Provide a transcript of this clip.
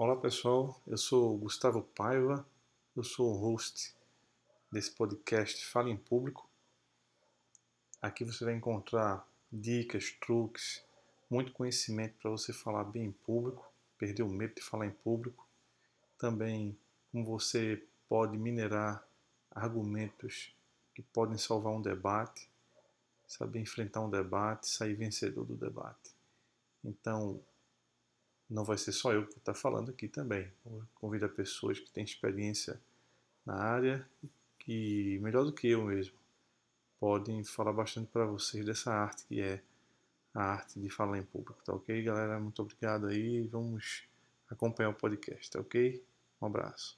Olá pessoal, eu sou Gustavo Paiva, eu sou o host desse podcast Fala em Público. Aqui você vai encontrar dicas, truques, muito conhecimento para você falar bem em público, perder o medo de falar em público. Também como você pode minerar argumentos que podem salvar um debate, saber enfrentar um debate, sair vencedor do debate. Então, não vai ser só eu que estou falando aqui também. Vou convidar pessoas que têm experiência na área, que melhor do que eu mesmo, podem falar bastante para vocês dessa arte que é a arte de falar em público, tá ok, galera? Muito obrigado aí. Vamos acompanhar o podcast, tá ok? Um abraço.